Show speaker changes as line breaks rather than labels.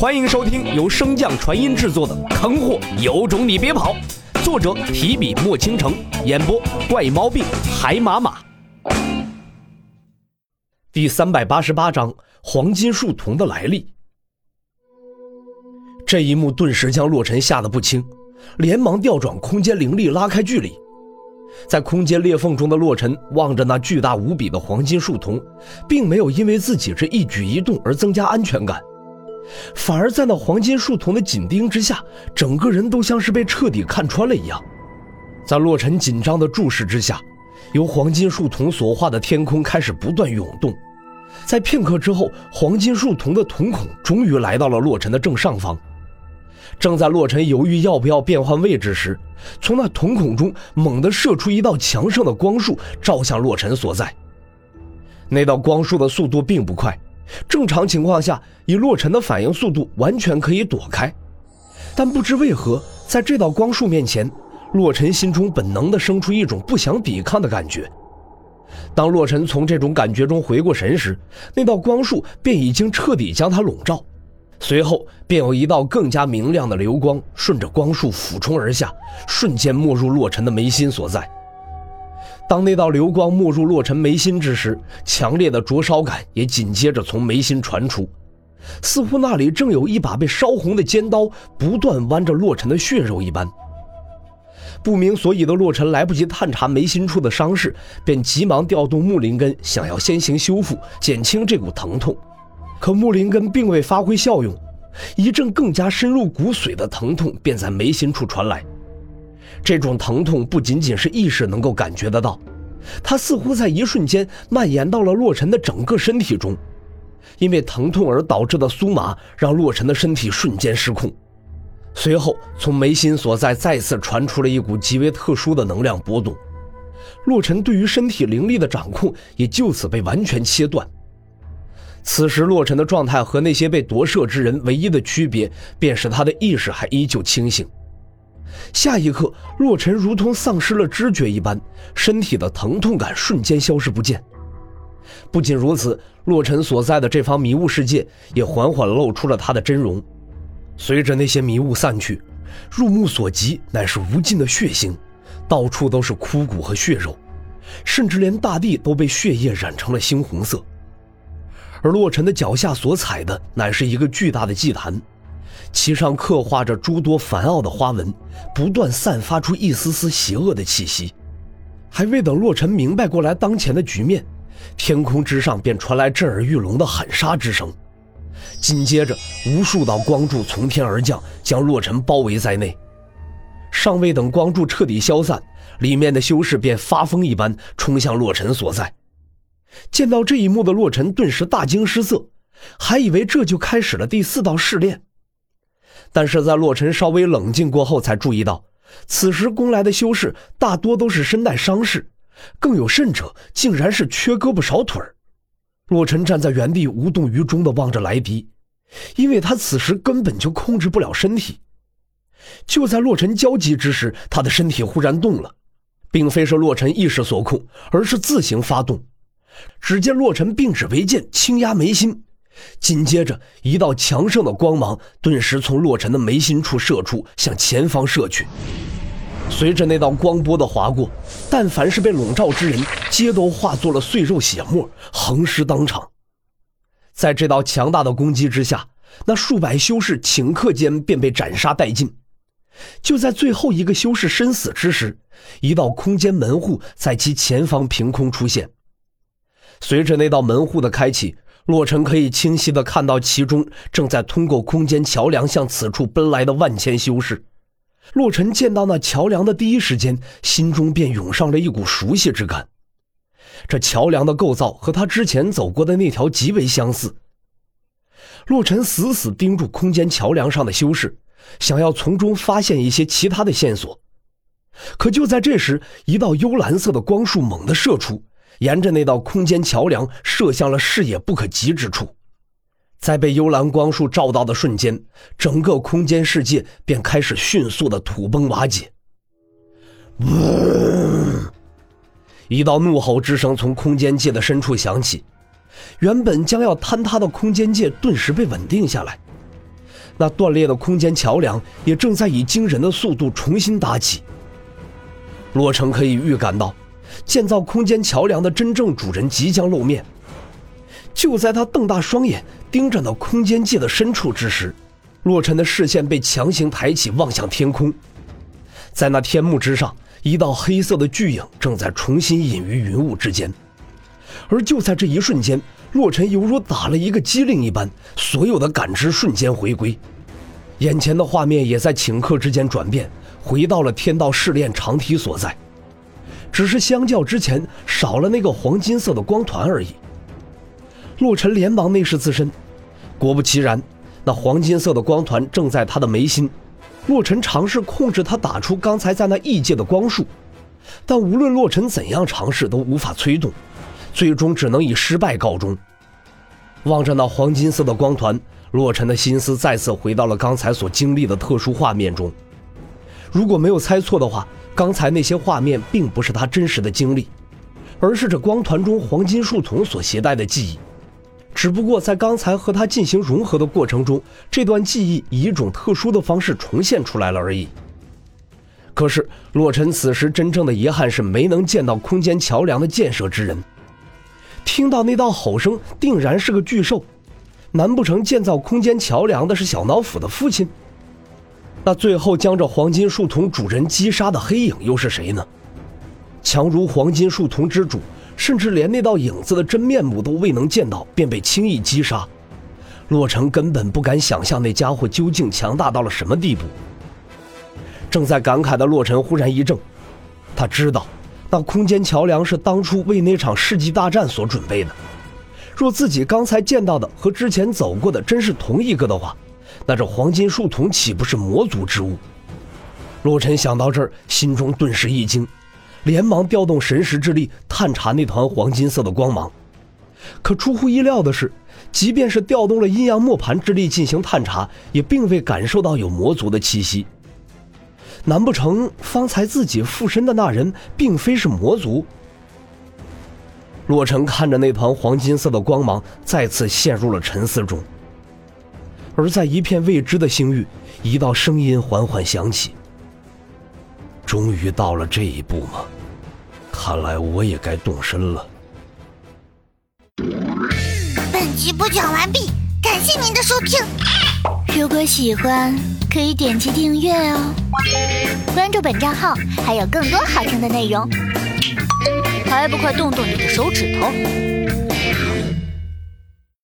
欢迎收听由升降传音制作的《坑货有种你别跑》，作者提笔墨倾城，演播怪猫病海马马。第三百八十八章：黄金树童的来历。这一幕顿时将洛尘吓得不轻，连忙调转空间灵力拉开距离。在空间裂缝中的洛尘望着那巨大无比的黄金树童，并没有因为自己这一举一动而增加安全感。反而在那黄金树丛的紧盯之下，整个人都像是被彻底看穿了一样。在洛尘紧张的注视之下，由黄金树丛所化的天空开始不断涌动。在片刻之后，黄金树丛的瞳孔终于来到了洛尘的正上方。正在洛尘犹豫要不要变换位置时，从那瞳孔中猛地射出一道强盛的光束，照向洛尘所在。那道光束的速度并不快。正常情况下，以洛尘的反应速度，完全可以躲开。但不知为何，在这道光束面前，洛尘心中本能地生出一种不想抵抗的感觉。当洛尘从这种感觉中回过神时，那道光束便已经彻底将他笼罩。随后，便有一道更加明亮的流光顺着光束俯冲而下，瞬间没入洛尘的眉心所在。当那道流光没入洛尘眉心之时，强烈的灼烧感也紧接着从眉心传出，似乎那里正有一把被烧红的尖刀不断剜着洛尘的血肉一般。不明所以的洛尘来不及探查眉心处的伤势，便急忙调动木灵根，想要先行修复，减轻这股疼痛。可木灵根并未发挥效用，一阵更加深入骨髓的疼痛便在眉心处传来。这种疼痛不仅仅是意识能够感觉得到，它似乎在一瞬间蔓延到了洛尘的整个身体中。因为疼痛而导致的酥麻，让洛尘的身体瞬间失控。随后，从眉心所在再次传出了一股极为特殊的能量波动，洛尘对于身体灵力的掌控也就此被完全切断。此时，洛尘的状态和那些被夺舍之人唯一的区别，便是他的意识还依旧清醒。下一刻，洛尘如同丧失了知觉一般，身体的疼痛感瞬间消失不见。不仅如此，洛尘所在的这方迷雾世界也缓缓露出了他的真容。随着那些迷雾散去，入目所及乃是无尽的血腥，到处都是枯骨和血肉，甚至连大地都被血液染成了猩红色。而洛尘的脚下所踩的乃是一个巨大的祭坛。其上刻画着诸多繁奥的花纹，不断散发出一丝丝邪恶的气息。还未等洛尘明白过来当前的局面，天空之上便传来震耳欲聋的喊杀之声。紧接着，无数道光柱从天而降，将洛尘包围在内。尚未等光柱彻底消散，里面的修士便发疯一般冲向洛尘所在。见到这一幕的洛尘顿时大惊失色，还以为这就开始了第四道试炼。但是在洛尘稍微冷静过后，才注意到，此时攻来的修士大多都是身带伤势，更有甚者，竟然是缺胳膊少腿儿。洛尘站在原地无动于衷地望着来敌，因为他此时根本就控制不了身体。就在洛尘焦急之时，他的身体忽然动了，并非是洛尘意识所控，而是自行发动。只见洛尘并指为剑，轻压眉心。紧接着，一道强盛的光芒顿时从洛尘的眉心处射出，向前方射去。随着那道光波的划过，但凡是被笼罩之人，皆都化作了碎肉血沫，横尸当场。在这道强大的攻击之下，那数百修士顷刻间便被斩杀殆尽。就在最后一个修士身死之时，一道空间门户在其前方凭空出现。随着那道门户的开启。洛尘可以清晰地看到，其中正在通过空间桥梁向此处奔来的万千修士。洛尘见到那桥梁的第一时间，心中便涌上了一股熟悉之感。这桥梁的构造和他之前走过的那条极为相似。洛尘死死盯住空间桥梁上的修士，想要从中发现一些其他的线索。可就在这时，一道幽蓝色的光束猛地射出。沿着那道空间桥梁射向了视野不可及之处，在被幽蓝光束照到的瞬间，整个空间世界便开始迅速的土崩瓦解。一道怒吼之声从空间界的深处响起，原本将要坍塌的空间界顿时被稳定下来。那断裂的空间桥梁也正在以惊人的速度重新搭起。洛城可以预感到，建造空间桥梁的真正主人即将露面。就在他瞪大双眼盯着那空间界的深处之时，洛尘的视线被强行抬起，望向天空。在那天幕之上，一道黑色的巨影正在重新隐于云雾之间。而就在这一瞬间，洛尘犹如打了一个激灵一般，所有的感知瞬间回归，眼前的画面也在顷刻之间转变，回到了天道试炼长梯所在。只是相较之前，少了那个黄金色的光团而已。洛尘连忙内视自身，果不其然，那黄金色的光团正在他的眉心。洛尘尝试控制他打出刚才在那异界的光束，但无论洛尘怎样尝试，都无法催动，最终只能以失败告终。望着那黄金色的光团，洛尘的心思再次回到了刚才所经历的特殊画面中。如果没有猜错的话，刚才那些画面并不是他真实的经历，而是这光团中黄金树丛所携带的记忆。只不过在刚才和他进行融合的过程中，这段记忆以一种特殊的方式重现出来了而已。可是洛尘此时真正的遗憾是没能见到空间桥梁的建设之人。听到那道吼声，定然是个巨兽。难不成建造空间桥梁的是小脑斧的父亲？那最后将这黄金树丛主人击杀的黑影又是谁呢？强如黄金树丛之主。甚至连那道影子的真面目都未能见到，便被轻易击杀。洛城根本不敢想象那家伙究竟强大到了什么地步。正在感慨的洛尘忽然一怔，他知道，那空间桥梁是当初为那场世纪大战所准备的。若自己刚才见到的和之前走过的真是同一个的话，那这黄金树丛岂不是魔族之物？洛尘想到这儿，心中顿时一惊。连忙调动神识之力探查那团黄金色的光芒，可出乎意料的是，即便是调动了阴阳磨盘之力进行探查，也并未感受到有魔族的气息。难不成方才自己附身的那人并非是魔族？洛尘看着那团黄金色的光芒，再次陷入了沉思中。而在一片未知的星域，一道声音缓缓响起。终于到了这一步吗？看来我也该动身了。
本集播讲完毕，感谢您的收听。
如果喜欢，可以点击订阅哦，关注本账号还有更多好听的内容。还不快动动你的手指头！